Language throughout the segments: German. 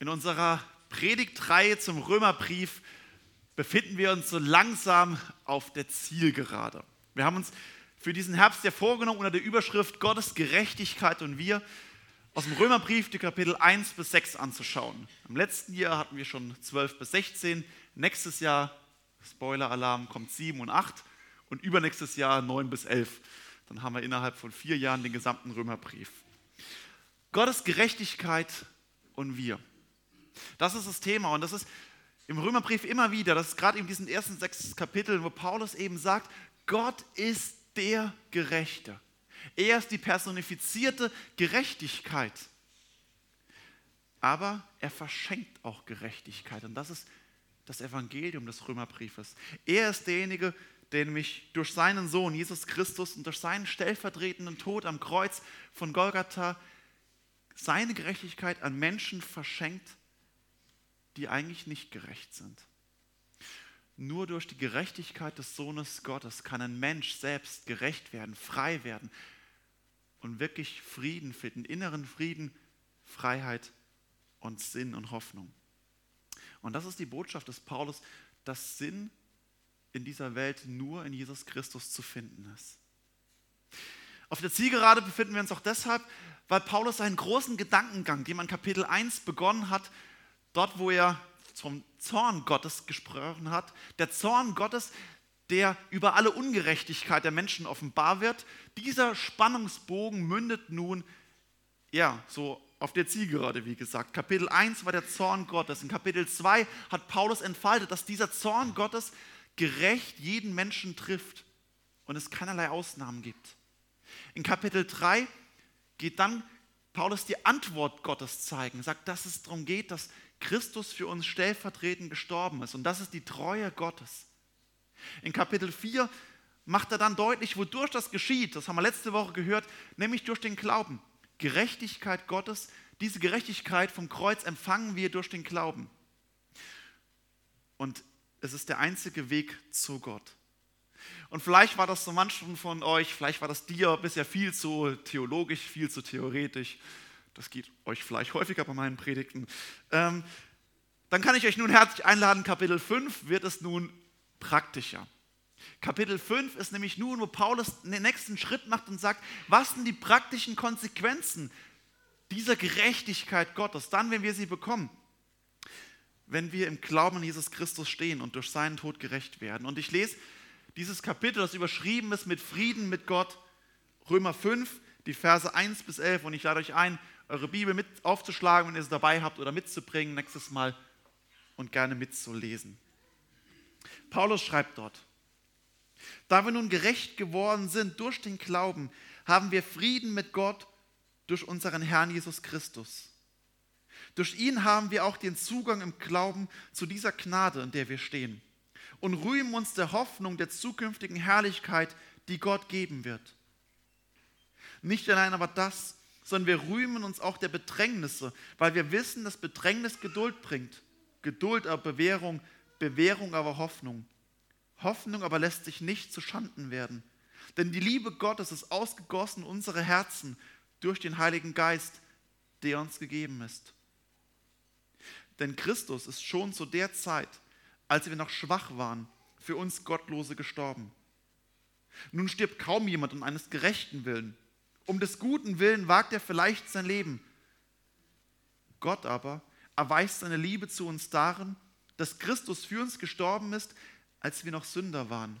In unserer Predigtreihe zum Römerbrief befinden wir uns so langsam auf der Zielgerade. Wir haben uns für diesen Herbst ja vorgenommen unter der Überschrift Gottes Gerechtigkeit und wir aus dem Römerbrief die Kapitel 1 bis 6 anzuschauen. Im letzten Jahr hatten wir schon 12 bis 16, nächstes Jahr, Spoiler-Alarm, kommt 7 und 8 und übernächstes Jahr 9 bis 11. Dann haben wir innerhalb von vier Jahren den gesamten Römerbrief. Gottes Gerechtigkeit und wir. Das ist das Thema und das ist im Römerbrief immer wieder, das ist gerade in diesen ersten sechs Kapiteln, wo Paulus eben sagt, Gott ist der Gerechte. Er ist die personifizierte Gerechtigkeit. Aber er verschenkt auch Gerechtigkeit und das ist das Evangelium des Römerbriefes. Er ist derjenige, der nämlich durch seinen Sohn Jesus Christus und durch seinen stellvertretenden Tod am Kreuz von Golgatha seine Gerechtigkeit an Menschen verschenkt, die eigentlich nicht gerecht sind. Nur durch die Gerechtigkeit des Sohnes Gottes kann ein Mensch selbst gerecht werden, frei werden und wirklich Frieden finden, inneren Frieden, Freiheit und Sinn und Hoffnung. Und das ist die Botschaft des Paulus, dass Sinn in dieser Welt nur in Jesus Christus zu finden ist. Auf der Zielgerade befinden wir uns auch deshalb, weil Paulus einen großen Gedankengang, den man Kapitel 1 begonnen hat, dort wo er vom Zorn Gottes gesprochen hat, der Zorn Gottes, der über alle Ungerechtigkeit der Menschen offenbar wird, dieser Spannungsbogen mündet nun, ja, so auf der Zielgerade, wie gesagt. Kapitel 1 war der Zorn Gottes. In Kapitel 2 hat Paulus entfaltet, dass dieser Zorn Gottes gerecht jeden Menschen trifft und es keinerlei Ausnahmen gibt. In Kapitel 3 geht dann Paulus die Antwort Gottes zeigen, sagt, dass es darum geht, dass Christus für uns stellvertretend gestorben ist und das ist die Treue Gottes. In Kapitel 4 macht er dann deutlich, wodurch das geschieht. Das haben wir letzte Woche gehört, nämlich durch den Glauben. Gerechtigkeit Gottes, diese Gerechtigkeit vom Kreuz empfangen wir durch den Glauben. Und es ist der einzige Weg zu Gott. Und vielleicht war das so manchen von euch, vielleicht war das dir bisher viel zu theologisch, viel zu theoretisch. Das geht euch vielleicht häufiger bei meinen Predigten. Ähm, dann kann ich euch nun herzlich einladen, Kapitel 5 wird es nun praktischer. Kapitel 5 ist nämlich nun, wo Paulus den nächsten Schritt macht und sagt, was sind die praktischen Konsequenzen dieser Gerechtigkeit Gottes, dann, wenn wir sie bekommen wenn wir im Glauben an Jesus Christus stehen und durch seinen Tod gerecht werden. Und ich lese dieses Kapitel, das überschrieben ist mit Frieden mit Gott, Römer 5, die Verse 1 bis 11. Und ich lade euch ein, eure Bibel mit aufzuschlagen, wenn ihr sie dabei habt oder mitzubringen nächstes Mal und gerne mitzulesen. Paulus schreibt dort, da wir nun gerecht geworden sind durch den Glauben, haben wir Frieden mit Gott durch unseren Herrn Jesus Christus durch ihn haben wir auch den Zugang im Glauben zu dieser Gnade, in der wir stehen. Und rühmen uns der Hoffnung der zukünftigen Herrlichkeit, die Gott geben wird. Nicht allein aber das, sondern wir rühmen uns auch der Bedrängnisse, weil wir wissen, dass Bedrängnis Geduld bringt. Geduld aber Bewährung, Bewährung aber Hoffnung. Hoffnung aber lässt sich nicht zu Schanden werden. Denn die Liebe Gottes ist ausgegossen in unsere Herzen durch den Heiligen Geist, der uns gegeben ist. Denn Christus ist schon zu der Zeit, als wir noch schwach waren, für uns Gottlose gestorben. Nun stirbt kaum jemand um eines gerechten Willen. Um des guten Willen wagt er vielleicht sein Leben. Gott aber erweist seine Liebe zu uns darin, dass Christus für uns gestorben ist, als wir noch Sünder waren.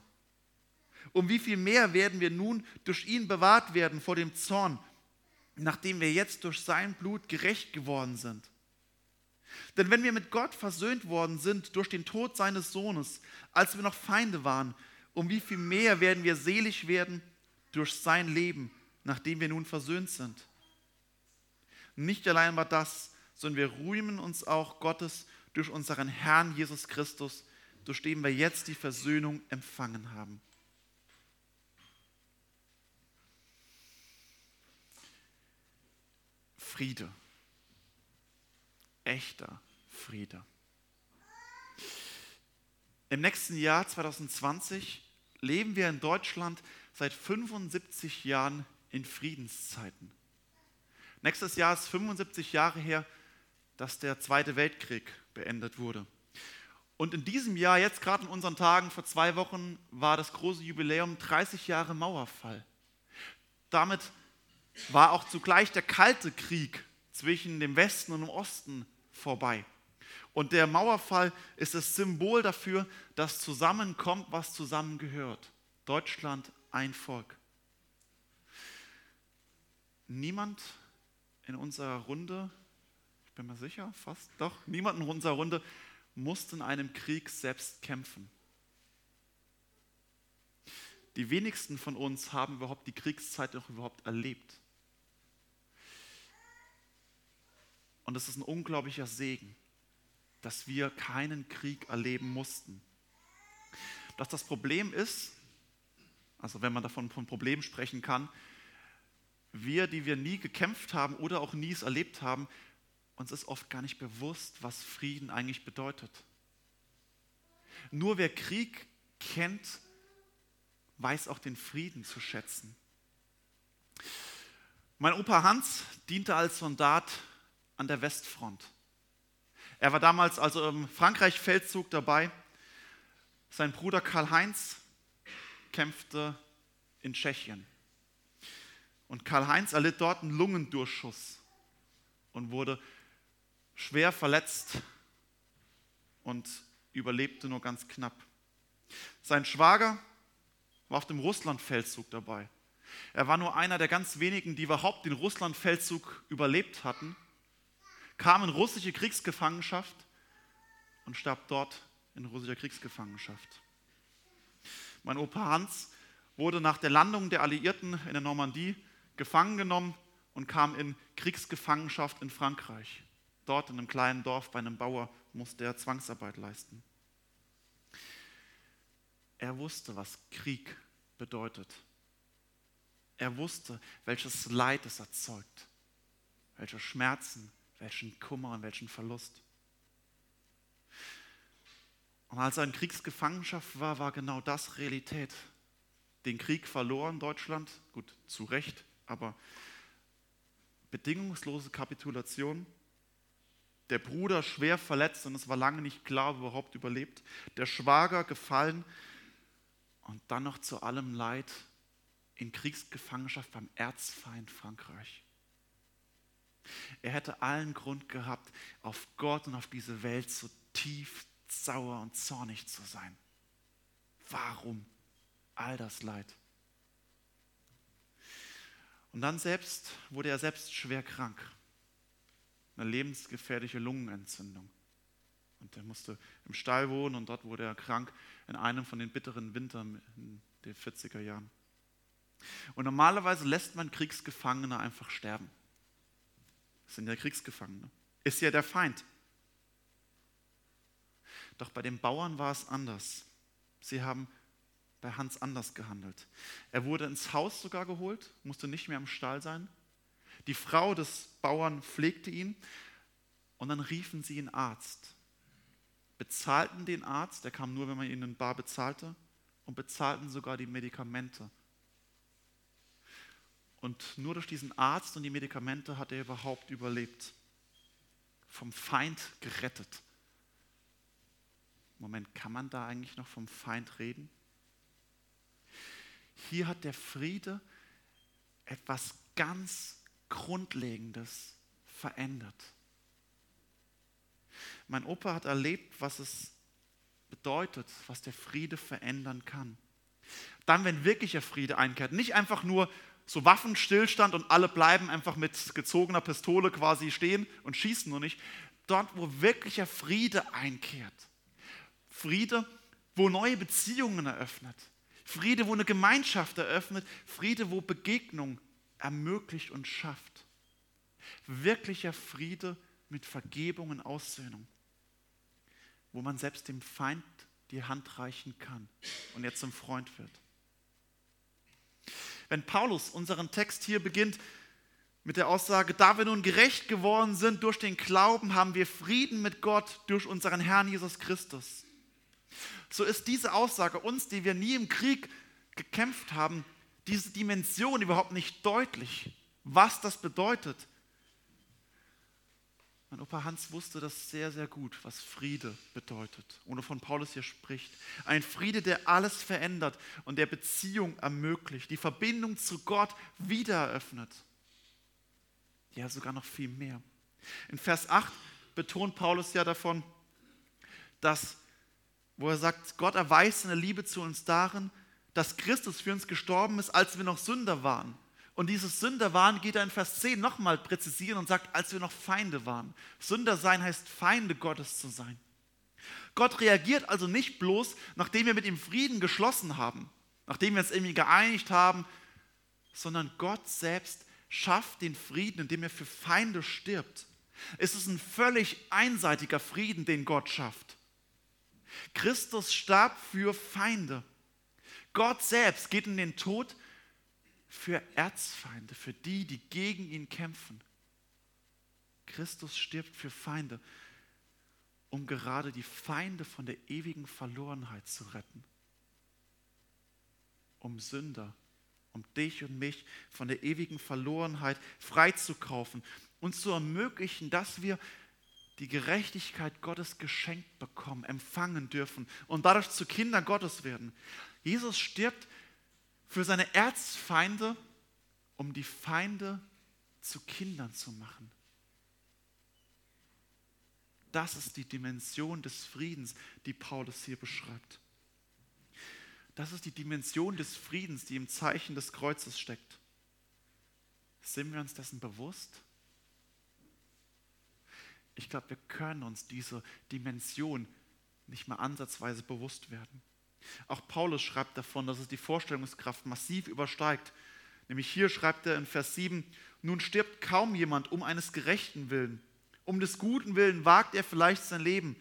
Um wie viel mehr werden wir nun durch ihn bewahrt werden vor dem Zorn, nachdem wir jetzt durch sein Blut gerecht geworden sind. Denn wenn wir mit Gott versöhnt worden sind durch den Tod seines Sohnes, als wir noch Feinde waren, um wie viel mehr werden wir selig werden durch sein Leben, nachdem wir nun versöhnt sind. Nicht allein war das, sondern wir rühmen uns auch Gottes durch unseren Herrn Jesus Christus, durch den wir jetzt die Versöhnung empfangen haben. Friede echter Friede. Im nächsten Jahr 2020 leben wir in Deutschland seit 75 Jahren in Friedenszeiten. Nächstes Jahr ist 75 Jahre her, dass der Zweite Weltkrieg beendet wurde. Und in diesem Jahr, jetzt gerade in unseren Tagen, vor zwei Wochen, war das große Jubiläum 30 Jahre Mauerfall. Damit war auch zugleich der Kalte Krieg zwischen dem Westen und dem Osten vorbei. Und der Mauerfall ist das Symbol dafür, dass zusammenkommt, was zusammengehört. Deutschland ein Volk. Niemand in unserer Runde, ich bin mir sicher, fast doch, niemand in unserer Runde musste in einem Krieg selbst kämpfen. Die wenigsten von uns haben überhaupt die Kriegszeit noch überhaupt erlebt. Und es ist ein unglaublicher Segen, dass wir keinen Krieg erleben mussten. Dass das Problem ist, also wenn man davon von Problemen sprechen kann, wir, die wir nie gekämpft haben oder auch nie es erlebt haben, uns ist oft gar nicht bewusst, was Frieden eigentlich bedeutet. Nur wer Krieg kennt, weiß auch den Frieden zu schätzen. Mein Opa Hans diente als Soldat an der Westfront. Er war damals also im Frankreich-Feldzug dabei. Sein Bruder Karl-Heinz kämpfte in Tschechien. Und Karl-Heinz erlitt dort einen Lungendurchschuss und wurde schwer verletzt und überlebte nur ganz knapp. Sein Schwager war auf dem Russlandfeldzug dabei. Er war nur einer der ganz wenigen, die überhaupt den Russlandfeldzug überlebt hatten, kam in russische Kriegsgefangenschaft und starb dort in russischer Kriegsgefangenschaft. Mein Opa Hans wurde nach der Landung der Alliierten in der Normandie gefangen genommen und kam in Kriegsgefangenschaft in Frankreich. Dort in einem kleinen Dorf bei einem Bauer musste er Zwangsarbeit leisten. Er wusste, was Krieg bedeutet. Er wusste, welches Leid es erzeugt, welche Schmerzen, welchen Kummer und welchen Verlust. Und als er in Kriegsgefangenschaft war, war genau das Realität. Den Krieg verloren Deutschland, gut, zu Recht, aber bedingungslose Kapitulation. Der Bruder schwer verletzt und es war lange nicht klar, ob er überhaupt überlebt. Der Schwager gefallen und dann noch zu allem Leid in Kriegsgefangenschaft beim Erzfeind Frankreich. Er hätte allen Grund gehabt, auf Gott und auf diese Welt so tief sauer und zornig zu sein. Warum all das Leid? Und dann selbst wurde er selbst schwer krank. Eine lebensgefährliche Lungenentzündung. Und er musste im Stall wohnen und dort wurde er krank in einem von den bitteren Wintern in den 40er Jahren. Und normalerweise lässt man Kriegsgefangene einfach sterben. Das sind ja Kriegsgefangene. Ist ja der Feind. Doch bei den Bauern war es anders. Sie haben bei Hans anders gehandelt. Er wurde ins Haus sogar geholt, musste nicht mehr im Stall sein. Die Frau des Bauern pflegte ihn und dann riefen sie einen Arzt, bezahlten den Arzt, der kam nur, wenn man ihn in Bar bezahlte, und bezahlten sogar die Medikamente. Und nur durch diesen Arzt und die Medikamente hat er überhaupt überlebt. Vom Feind gerettet. Moment, kann man da eigentlich noch vom Feind reden? Hier hat der Friede etwas ganz Grundlegendes verändert. Mein Opa hat erlebt, was es bedeutet, was der Friede verändern kann. Dann, wenn wirklicher Friede einkehrt, nicht einfach nur so Waffenstillstand und alle bleiben einfach mit gezogener Pistole quasi stehen und schießen nur nicht, dort, wo wirklicher Friede einkehrt. Friede, wo neue Beziehungen eröffnet. Friede, wo eine Gemeinschaft eröffnet. Friede, wo Begegnung ermöglicht und schafft. Wirklicher Friede mit Vergebung und Aussöhnung. Wo man selbst dem Feind die Hand reichen kann und er zum Freund wird. Wenn Paulus unseren Text hier beginnt mit der Aussage, da wir nun gerecht geworden sind durch den Glauben, haben wir Frieden mit Gott durch unseren Herrn Jesus Christus. So ist diese Aussage uns, die wir nie im Krieg gekämpft haben, diese Dimension überhaupt nicht deutlich, was das bedeutet. Mein Opa Hans wusste das sehr, sehr gut, was Friede bedeutet und wovon Paulus hier spricht. Ein Friede, der alles verändert und der Beziehung ermöglicht, die Verbindung zu Gott wieder eröffnet. Ja, sogar noch viel mehr. In Vers 8 betont Paulus ja davon, dass, wo er sagt, Gott erweist seine Liebe zu uns darin, dass Christus für uns gestorben ist, als wir noch Sünder waren. Und dieses Sünder waren geht er in Vers 10 nochmal präzisieren und sagt, als wir noch Feinde waren. Sünder sein heißt Feinde Gottes zu sein. Gott reagiert also nicht bloß, nachdem wir mit ihm Frieden geschlossen haben, nachdem wir uns irgendwie geeinigt haben, sondern Gott selbst schafft den Frieden, indem er für Feinde stirbt. Es ist ein völlig einseitiger Frieden, den Gott schafft. Christus starb für Feinde. Gott selbst geht in den Tod für Erzfeinde, für die, die gegen ihn kämpfen. Christus stirbt für Feinde, um gerade die Feinde von der ewigen Verlorenheit zu retten. Um Sünder, um dich und mich von der ewigen Verlorenheit freizukaufen und zu ermöglichen, dass wir die Gerechtigkeit Gottes geschenkt bekommen, empfangen dürfen und dadurch zu Kindern Gottes werden. Jesus stirbt für seine Erzfeinde, um die Feinde zu Kindern zu machen. Das ist die Dimension des Friedens, die Paulus hier beschreibt. Das ist die Dimension des Friedens, die im Zeichen des Kreuzes steckt. Sind wir uns dessen bewusst? Ich glaube, wir können uns diese Dimension nicht mehr ansatzweise bewusst werden. Auch Paulus schreibt davon, dass es die Vorstellungskraft massiv übersteigt. Nämlich hier schreibt er in Vers 7, nun stirbt kaum jemand um eines gerechten Willen. Um des guten Willen wagt er vielleicht sein Leben.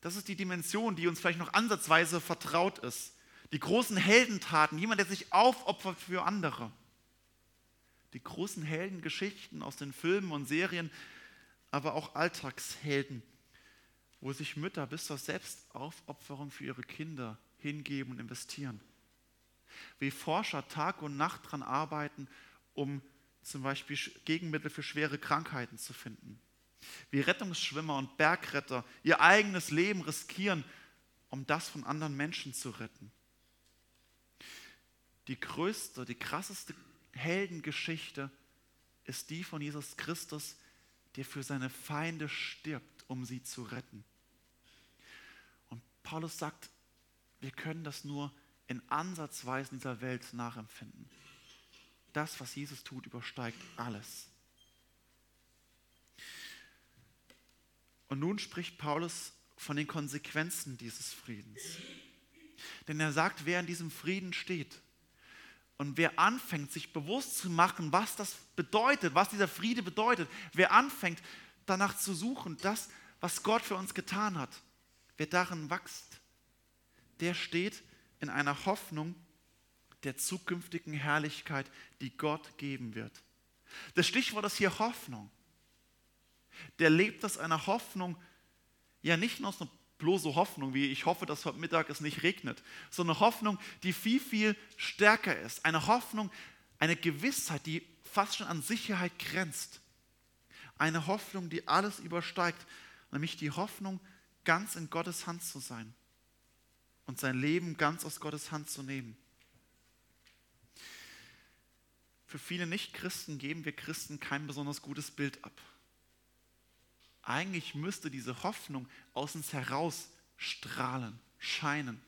Das ist die Dimension, die uns vielleicht noch ansatzweise vertraut ist. Die großen Heldentaten, jemand, der sich aufopfert für andere. Die großen Heldengeschichten aus den Filmen und Serien, aber auch Alltagshelden, wo sich Mütter bis zur Selbstaufopferung für ihre Kinder hingeben und investieren. Wie Forscher Tag und Nacht daran arbeiten, um zum Beispiel Gegenmittel für schwere Krankheiten zu finden. Wie Rettungsschwimmer und Bergretter ihr eigenes Leben riskieren, um das von anderen Menschen zu retten. Die größte, die krasseste Heldengeschichte ist die von Jesus Christus, der für seine Feinde stirbt, um sie zu retten. Und Paulus sagt, wir können das nur in Ansatzweisen dieser Welt nachempfinden. Das, was Jesus tut, übersteigt alles. Und nun spricht Paulus von den Konsequenzen dieses Friedens. Denn er sagt, wer in diesem Frieden steht, und wer anfängt, sich bewusst zu machen, was das bedeutet, was dieser Friede bedeutet, wer anfängt, danach zu suchen, das, was Gott für uns getan hat, wer darin wächst, der steht in einer Hoffnung der zukünftigen Herrlichkeit, die Gott geben wird. Das Stichwort ist hier Hoffnung. Der lebt aus einer Hoffnung, ja nicht nur aus einer bloße Hoffnung, wie ich hoffe, dass heute Mittag es nicht regnet, sondern eine Hoffnung, die viel, viel stärker ist. Eine Hoffnung, eine Gewissheit, die fast schon an Sicherheit grenzt. Eine Hoffnung, die alles übersteigt, nämlich die Hoffnung, ganz in Gottes Hand zu sein und sein Leben ganz aus Gottes Hand zu nehmen. Für viele Nichtchristen geben wir Christen kein besonders gutes Bild ab. Eigentlich müsste diese Hoffnung aus uns heraus strahlen, scheinen.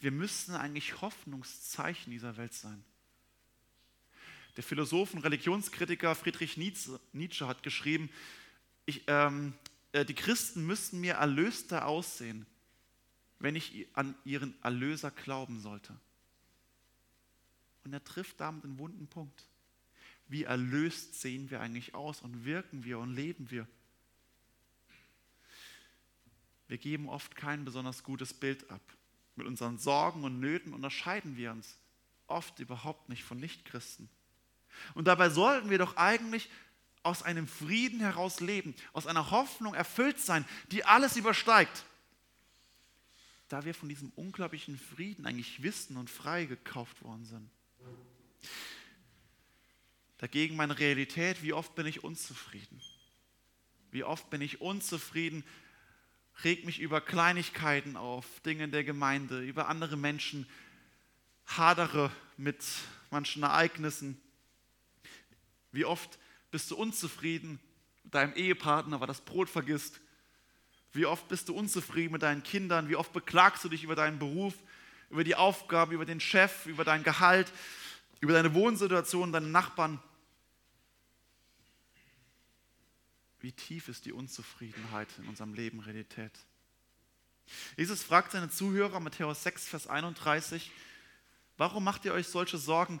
Wir müssten eigentlich Hoffnungszeichen dieser Welt sein. Der Philosoph und Religionskritiker Friedrich Nietzsche hat geschrieben, ich, ähm, äh, die Christen müssten mir erlöster aussehen, wenn ich an ihren Erlöser glauben sollte. Und er trifft damit einen wunden Punkt. Wie erlöst sehen wir eigentlich aus und wirken wir und leben wir? Wir geben oft kein besonders gutes Bild ab. Mit unseren Sorgen und Nöten unterscheiden wir uns oft überhaupt nicht von Nichtchristen. Und dabei sollten wir doch eigentlich aus einem Frieden heraus leben, aus einer Hoffnung erfüllt sein, die alles übersteigt. Da wir von diesem unglaublichen Frieden eigentlich wissen und frei gekauft worden sind. Dagegen meine Realität, wie oft bin ich unzufrieden? Wie oft bin ich unzufrieden, reg mich über Kleinigkeiten auf, Dinge der Gemeinde, über andere Menschen, hadere mit manchen Ereignissen. Wie oft bist du unzufrieden mit deinem Ehepartner, weil das Brot vergisst? Wie oft bist du unzufrieden mit deinen Kindern? Wie oft beklagst du dich über deinen Beruf, über die Aufgaben, über den Chef, über dein Gehalt, über deine Wohnsituation, deine Nachbarn? Wie tief ist die Unzufriedenheit in unserem Leben Realität? Jesus fragt seine Zuhörer, Matthäus 6, Vers 31, warum macht ihr euch solche Sorgen,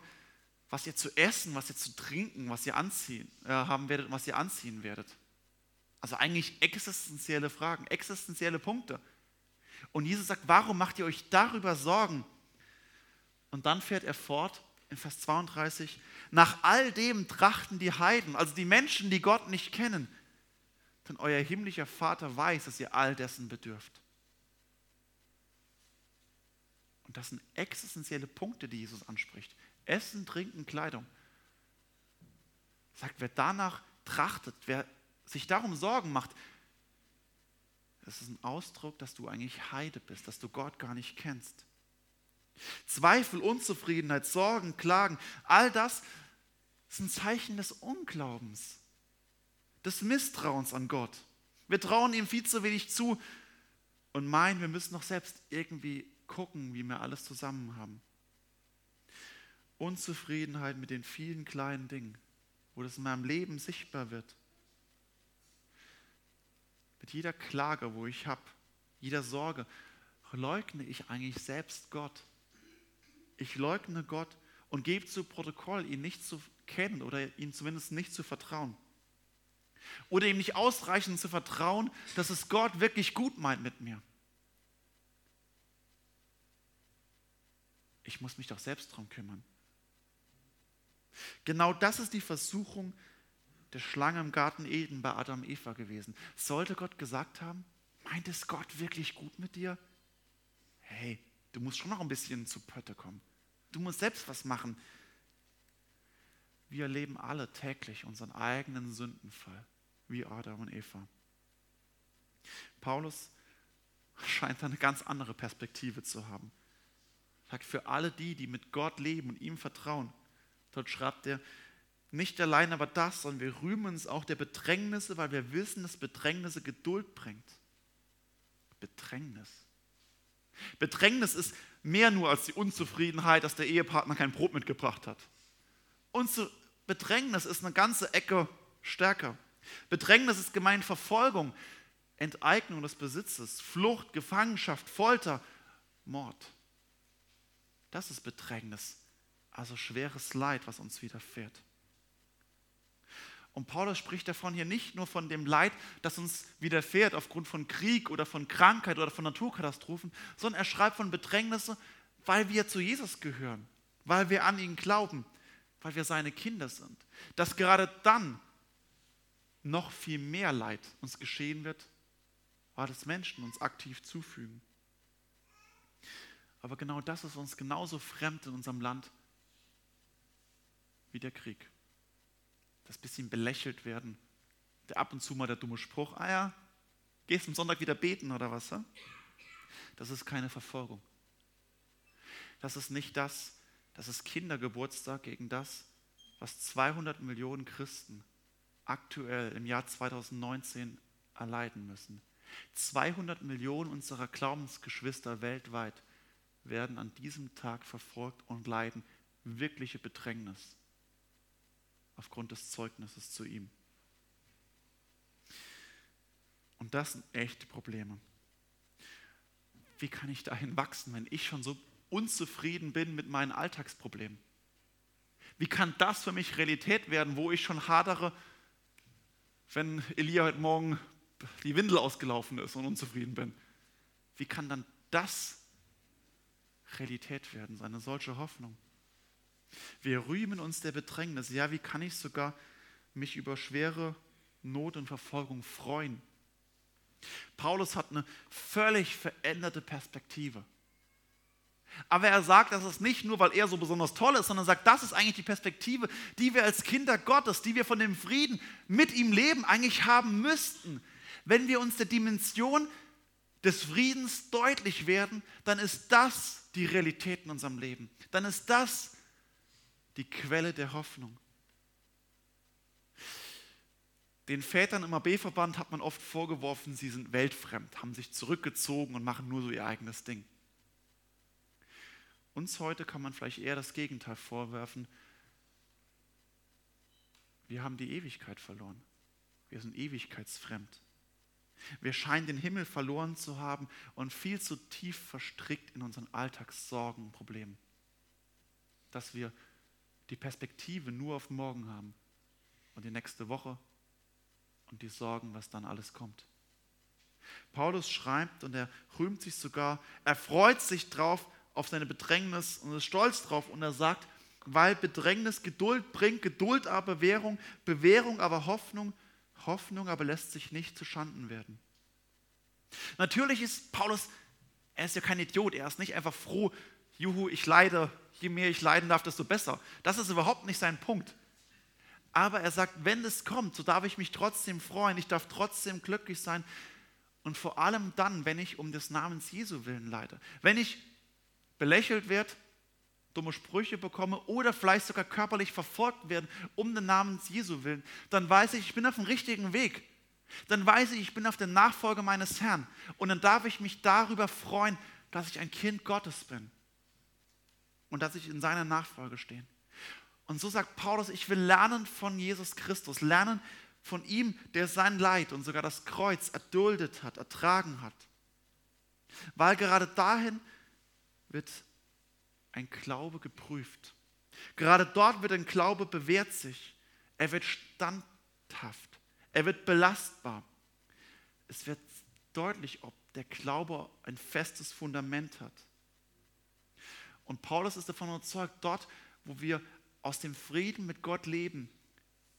was ihr zu essen, was ihr zu trinken, was ihr anziehen, äh, haben werdet und was ihr anziehen werdet? Also eigentlich existenzielle Fragen, existenzielle Punkte. Und Jesus sagt, warum macht ihr euch darüber Sorgen? Und dann fährt er fort in Vers 32, nach all dem trachten die Heiden, also die Menschen, die Gott nicht kennen, denn euer himmlischer Vater weiß, dass ihr all dessen bedürft. Und das sind existenzielle Punkte, die Jesus anspricht. Essen, Trinken, Kleidung. Sagt, wer danach trachtet, wer sich darum Sorgen macht, das ist ein Ausdruck, dass du eigentlich Heide bist, dass du Gott gar nicht kennst. Zweifel, Unzufriedenheit, Sorgen, Klagen, all das sind Zeichen des Unglaubens, des Misstrauens an Gott. Wir trauen ihm viel zu wenig zu und meinen, wir müssen noch selbst irgendwie gucken, wie wir alles zusammen haben. Unzufriedenheit mit den vielen kleinen Dingen, wo das in meinem Leben sichtbar wird mit jeder Klage, wo ich habe, jeder Sorge, leugne ich eigentlich selbst Gott. Ich leugne Gott und gebe zu Protokoll, ihn nicht zu kennen oder ihm zumindest nicht zu vertrauen. Oder ihm nicht ausreichend zu vertrauen, dass es Gott wirklich gut meint mit mir. Ich muss mich doch selbst darum kümmern. Genau das ist die Versuchung, der Schlange im Garten Eden bei Adam und Eva gewesen. Sollte Gott gesagt haben, meint es Gott wirklich gut mit dir? Hey, du musst schon noch ein bisschen zu Pötte kommen. Du musst selbst was machen. Wir erleben alle täglich unseren eigenen Sündenfall, wie Adam und Eva. Paulus scheint eine ganz andere Perspektive zu haben. Sagt, für alle die, die mit Gott leben und ihm vertrauen, dort schreibt er, nicht allein aber das, sondern wir rühmen uns auch der Bedrängnisse, weil wir wissen, dass Bedrängnisse Geduld bringt. Bedrängnis. Bedrängnis ist mehr nur als die Unzufriedenheit, dass der Ehepartner kein Brot mitgebracht hat. Unsere Bedrängnis ist eine ganze Ecke stärker. Bedrängnis ist gemeint Verfolgung, Enteignung des Besitzes, Flucht, Gefangenschaft, Folter, Mord. Das ist Bedrängnis, also schweres Leid, was uns widerfährt. Und Paulus spricht davon hier nicht nur von dem Leid, das uns widerfährt aufgrund von Krieg oder von Krankheit oder von Naturkatastrophen, sondern er schreibt von Bedrängnissen, weil wir zu Jesus gehören, weil wir an ihn glauben, weil wir seine Kinder sind. Dass gerade dann noch viel mehr Leid uns geschehen wird, weil das Menschen uns aktiv zufügen. Aber genau das ist uns genauso fremd in unserem Land wie der Krieg das bisschen belächelt werden. Der ab und zu mal der dumme Spruch, ah ja, gehst am Sonntag wieder beten oder was? Das ist keine Verfolgung. Das ist nicht das, das ist Kindergeburtstag gegen das, was 200 Millionen Christen aktuell im Jahr 2019 erleiden müssen. 200 Millionen unserer Glaubensgeschwister weltweit werden an diesem Tag verfolgt und leiden wirkliche Bedrängnis aufgrund des Zeugnisses zu ihm. Und das sind echte Probleme. Wie kann ich dahin wachsen, wenn ich schon so unzufrieden bin mit meinen Alltagsproblemen? Wie kann das für mich Realität werden, wo ich schon hadere, wenn Elia heute Morgen die Windel ausgelaufen ist und unzufrieden bin? Wie kann dann das Realität werden, seine solche Hoffnung? Wir rühmen uns der Bedrängnis. Ja, wie kann ich sogar mich über schwere Not und Verfolgung freuen? Paulus hat eine völlig veränderte Perspektive. Aber er sagt, das ist nicht nur, weil er so besonders toll ist, sondern sagt, das ist eigentlich die Perspektive, die wir als Kinder Gottes, die wir von dem Frieden mit ihm leben, eigentlich haben müssten. Wenn wir uns der Dimension des Friedens deutlich werden, dann ist das die Realität in unserem Leben. Dann ist das die Quelle der Hoffnung. Den Vätern im AB-Verband hat man oft vorgeworfen, sie sind weltfremd, haben sich zurückgezogen und machen nur so ihr eigenes Ding. Uns heute kann man vielleicht eher das Gegenteil vorwerfen. Wir haben die Ewigkeit verloren. Wir sind ewigkeitsfremd. Wir scheinen den Himmel verloren zu haben und viel zu tief verstrickt in unseren Alltagssorgen und Problemen, dass wir die Perspektive nur auf morgen haben und die nächste Woche und die Sorgen, was dann alles kommt. Paulus schreibt und er rühmt sich sogar, er freut sich drauf auf seine Bedrängnis und ist stolz drauf und er sagt, weil Bedrängnis Geduld bringt, Geduld aber Bewährung, Bewährung aber Hoffnung, Hoffnung aber lässt sich nicht zu Schanden werden. Natürlich ist Paulus, er ist ja kein Idiot, er ist nicht einfach froh, juhu, ich leide, je mehr ich leiden darf, desto besser. Das ist überhaupt nicht sein Punkt. Aber er sagt, wenn es kommt, so darf ich mich trotzdem freuen, ich darf trotzdem glücklich sein. Und vor allem dann, wenn ich um des Namens Jesu willen leide. Wenn ich belächelt werde, dumme Sprüche bekomme oder vielleicht sogar körperlich verfolgt werde um den Namens Jesu willen, dann weiß ich, ich bin auf dem richtigen Weg. Dann weiß ich, ich bin auf der Nachfolge meines Herrn. Und dann darf ich mich darüber freuen, dass ich ein Kind Gottes bin. Und dass ich in seiner Nachfolge stehe. Und so sagt Paulus, ich will lernen von Jesus Christus, lernen von ihm, der sein Leid und sogar das Kreuz erduldet hat, ertragen hat. Weil gerade dahin wird ein Glaube geprüft. Gerade dort wird ein Glaube bewährt sich. Er wird standhaft. Er wird belastbar. Es wird deutlich, ob der Glaube ein festes Fundament hat. Und Paulus ist davon überzeugt, dort, wo wir aus dem Frieden mit Gott leben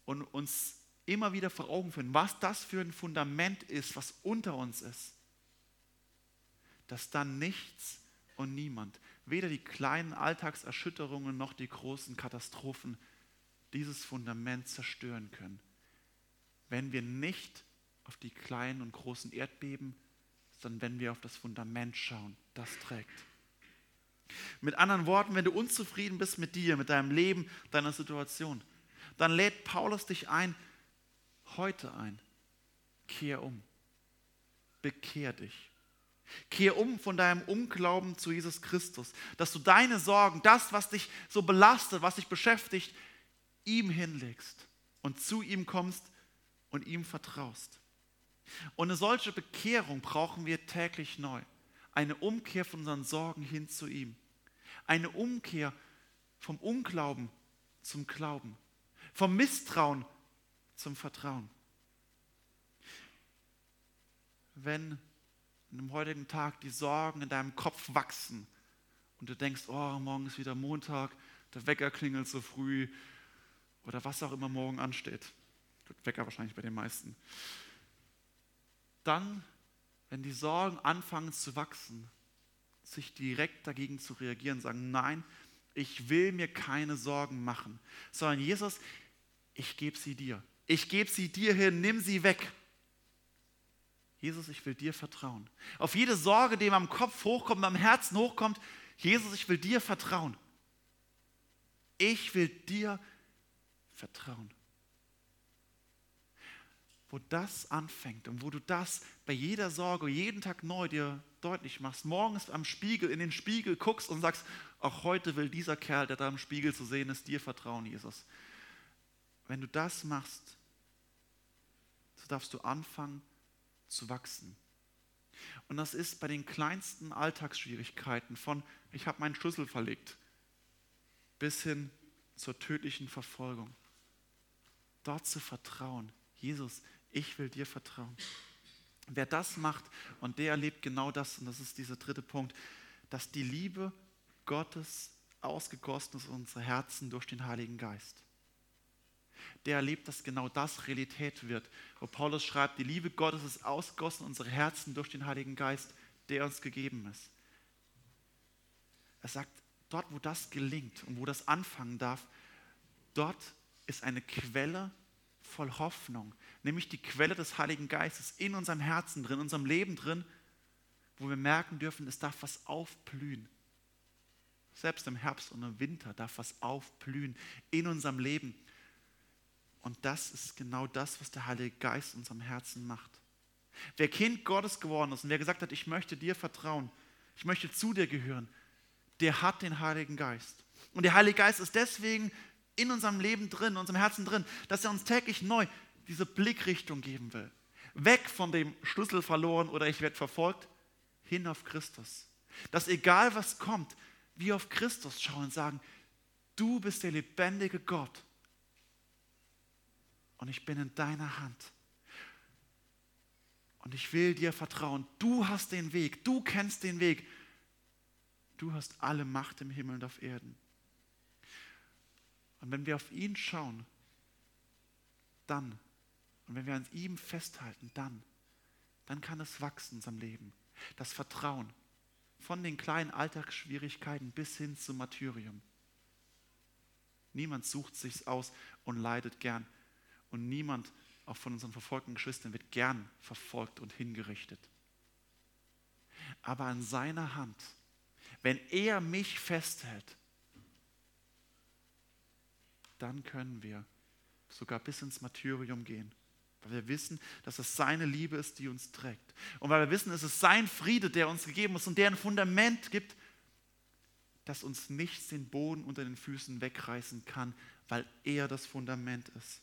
und uns immer wieder vor Augen führen, was das für ein Fundament ist, was unter uns ist, dass dann nichts und niemand, weder die kleinen Alltagserschütterungen noch die großen Katastrophen, dieses Fundament zerstören können, wenn wir nicht auf die kleinen und großen Erdbeben, sondern wenn wir auf das Fundament schauen, das trägt. Mit anderen Worten, wenn du unzufrieden bist mit dir, mit deinem Leben, deiner Situation, dann lädt Paulus dich ein, heute ein. Kehr um. Bekehr dich. Kehr um von deinem Unglauben zu Jesus Christus, dass du deine Sorgen, das, was dich so belastet, was dich beschäftigt, ihm hinlegst und zu ihm kommst und ihm vertraust. Und eine solche Bekehrung brauchen wir täglich neu. Eine Umkehr von unseren Sorgen hin zu ihm. Eine Umkehr vom Unglauben zum Glauben. Vom Misstrauen zum Vertrauen. Wenn am heutigen Tag die Sorgen in deinem Kopf wachsen und du denkst, oh, morgen ist wieder Montag, der Wecker klingelt so früh oder was auch immer morgen ansteht. Der Wecker wahrscheinlich bei den meisten. Dann, wenn die Sorgen anfangen zu wachsen, sich direkt dagegen zu reagieren, sagen, nein, ich will mir keine Sorgen machen, sondern Jesus, ich gebe sie dir. Ich gebe sie dir hin, nimm sie weg. Jesus, ich will dir vertrauen. Auf jede Sorge, die meinem Kopf hochkommt, meinem Herzen hochkommt, Jesus, ich will dir vertrauen. Ich will dir vertrauen. Wo das anfängt und wo du das bei jeder Sorge, jeden Tag neu dir deutlich machst, morgens am Spiegel, in den Spiegel guckst und sagst, auch heute will dieser Kerl, der da im Spiegel zu sehen ist, dir vertrauen, Jesus. Wenn du das machst, so darfst du anfangen, zu wachsen. Und das ist bei den kleinsten Alltagsschwierigkeiten von, ich habe meinen Schlüssel verlegt, bis hin zur tödlichen Verfolgung. Dort zu vertrauen. Jesus, ich will dir vertrauen. Wer das macht und der erlebt genau das, und das ist dieser dritte Punkt, dass die Liebe Gottes ausgegossen ist in unsere Herzen durch den Heiligen Geist der erlebt, dass genau das Realität wird. Wo Paulus schreibt, die Liebe Gottes ist ausgossen unsere Herzen durch den Heiligen Geist, der uns gegeben ist. Er sagt, dort, wo das gelingt und wo das anfangen darf, dort ist eine Quelle voll Hoffnung, nämlich die Quelle des Heiligen Geistes in unserem Herzen drin, in unserem Leben drin, wo wir merken dürfen, es darf was aufblühen. Selbst im Herbst und im Winter darf was aufblühen in unserem Leben. Und das ist genau das, was der Heilige Geist in unserem Herzen macht. Wer Kind Gottes geworden ist und wer gesagt hat, ich möchte dir vertrauen, ich möchte zu dir gehören, der hat den Heiligen Geist. Und der Heilige Geist ist deswegen in unserem Leben drin, in unserem Herzen drin, dass er uns täglich neu diese Blickrichtung geben will. Weg von dem Schlüssel verloren oder ich werde verfolgt, hin auf Christus. Dass egal was kommt, wir auf Christus schauen und sagen, du bist der lebendige Gott und ich bin in deiner Hand. Und ich will dir vertrauen. Du hast den Weg, du kennst den Weg. Du hast alle Macht im Himmel und auf Erden. Und wenn wir auf ihn schauen, dann, und wenn wir an ihm festhalten, dann, dann kann es wachsen in unserem Leben. Das Vertrauen von den kleinen Alltagsschwierigkeiten bis hin zum Martyrium. Niemand sucht sich's aus und leidet gern. Und niemand, auch von unseren verfolgten Geschwistern, wird gern verfolgt und hingerichtet. Aber an seiner Hand, wenn er mich festhält, dann können wir sogar bis ins Martyrium gehen. Weil wir wissen, dass es seine Liebe ist, die uns trägt. Und weil wir wissen, es ist sein Friede, der uns gegeben ist und der ein Fundament gibt, dass uns nichts den Boden unter den Füßen wegreißen kann, weil er das Fundament ist.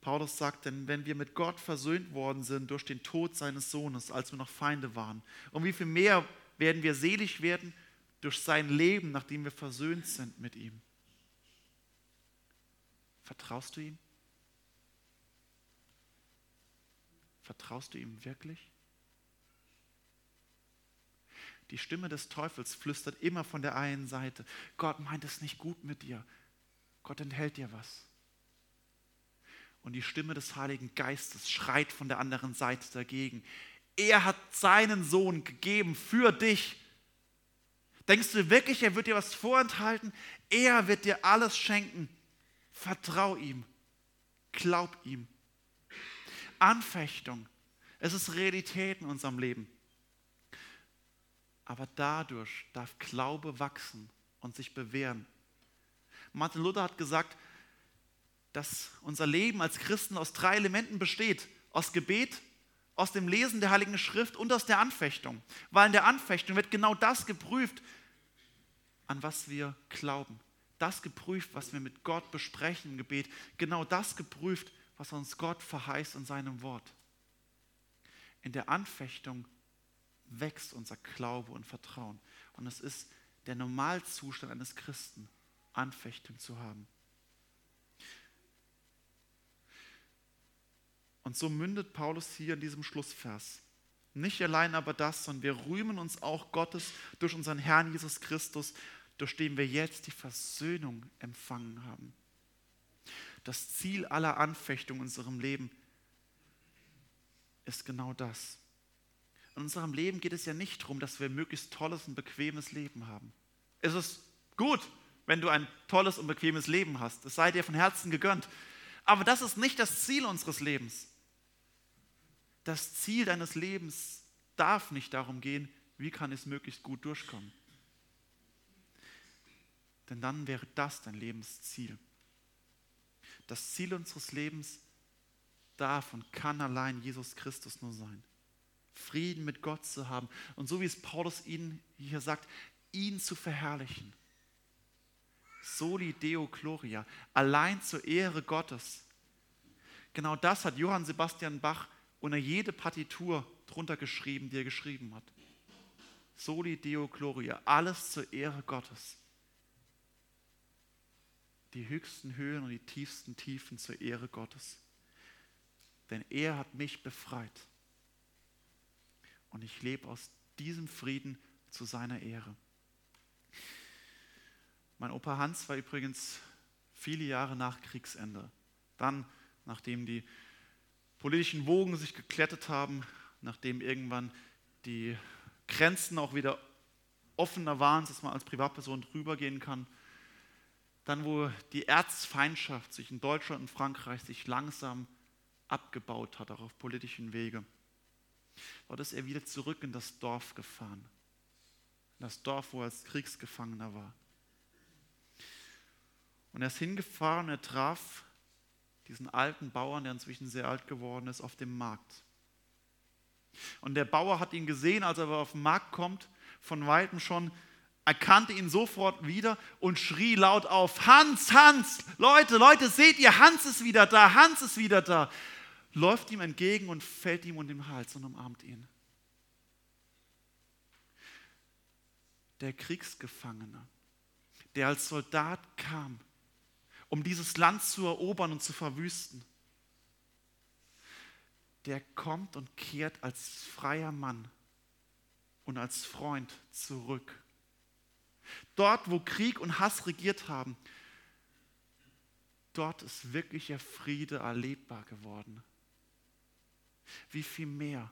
Paulus sagt, denn wenn wir mit Gott versöhnt worden sind durch den Tod seines Sohnes, als wir noch Feinde waren, um wie viel mehr werden wir selig werden durch sein Leben, nachdem wir versöhnt sind mit ihm. Vertraust du ihm? Vertraust du ihm wirklich? Die Stimme des Teufels flüstert immer von der einen Seite, Gott meint es nicht gut mit dir, Gott enthält dir was. Und die Stimme des Heiligen Geistes schreit von der anderen Seite dagegen. Er hat seinen Sohn gegeben für dich. Denkst du wirklich, er wird dir was vorenthalten? Er wird dir alles schenken. Vertrau ihm. Glaub ihm. Anfechtung. Es ist Realität in unserem Leben. Aber dadurch darf Glaube wachsen und sich bewähren. Martin Luther hat gesagt, dass unser Leben als Christen aus drei Elementen besteht. Aus Gebet, aus dem Lesen der Heiligen Schrift und aus der Anfechtung. Weil in der Anfechtung wird genau das geprüft, an was wir glauben. Das geprüft, was wir mit Gott besprechen im Gebet. Genau das geprüft, was uns Gott verheißt in seinem Wort. In der Anfechtung wächst unser Glaube und Vertrauen. Und es ist der Normalzustand eines Christen, Anfechtung zu haben. Und so mündet Paulus hier in diesem Schlussvers. Nicht allein aber das, sondern wir rühmen uns auch Gottes durch unseren Herrn Jesus Christus, durch den wir jetzt die Versöhnung empfangen haben. Das Ziel aller Anfechtung in unserem Leben ist genau das. In unserem Leben geht es ja nicht darum, dass wir ein möglichst tolles und bequemes Leben haben. Es ist gut, wenn du ein tolles und bequemes Leben hast. Es sei dir von Herzen gegönnt. Aber das ist nicht das Ziel unseres Lebens. Das Ziel deines Lebens darf nicht darum gehen, wie kann es möglichst gut durchkommen. Denn dann wäre das dein Lebensziel. Das Ziel unseres Lebens darf und kann allein Jesus Christus nur sein. Frieden mit Gott zu haben und so wie es Paulus ihnen hier sagt, ihn zu verherrlichen. Soli Deo Gloria, allein zur Ehre Gottes. Genau das hat Johann Sebastian Bach unter jede Partitur drunter geschrieben, die er geschrieben hat. Soli Deo Gloria, alles zur Ehre Gottes. Die höchsten Höhen und die tiefsten Tiefen zur Ehre Gottes. Denn er hat mich befreit. Und ich lebe aus diesem Frieden zu seiner Ehre. Mein Opa Hans war übrigens viele Jahre nach Kriegsende. Dann, nachdem die politischen Wogen sich geklettet haben, nachdem irgendwann die Grenzen auch wieder offener waren, dass man als Privatperson drüber gehen kann. Dann, wo die Erzfeindschaft zwischen Deutschland und Frankreich sich langsam abgebaut hat, auch auf politischen Wege. Dort ist er wieder zurück in das Dorf gefahren. In das Dorf, wo er als Kriegsgefangener war. Und er ist hingefahren er traf diesen alten Bauern, der inzwischen sehr alt geworden ist, auf dem Markt. Und der Bauer hat ihn gesehen, als er auf den Markt kommt, von weitem schon, erkannte ihn sofort wieder und schrie laut auf, Hans, Hans, Leute, Leute, seht ihr, Hans ist wieder da, Hans ist wieder da. Läuft ihm entgegen und fällt ihm um den Hals und umarmt ihn. Der Kriegsgefangene, der als Soldat kam, um dieses Land zu erobern und zu verwüsten, der kommt und kehrt als freier Mann und als Freund zurück. Dort, wo Krieg und Hass regiert haben, dort ist wirklicher Friede erlebbar geworden. Wie viel mehr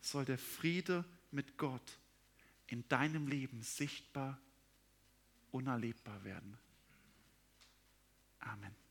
soll der Friede mit Gott in deinem Leben sichtbar, unerlebbar werden? Amen.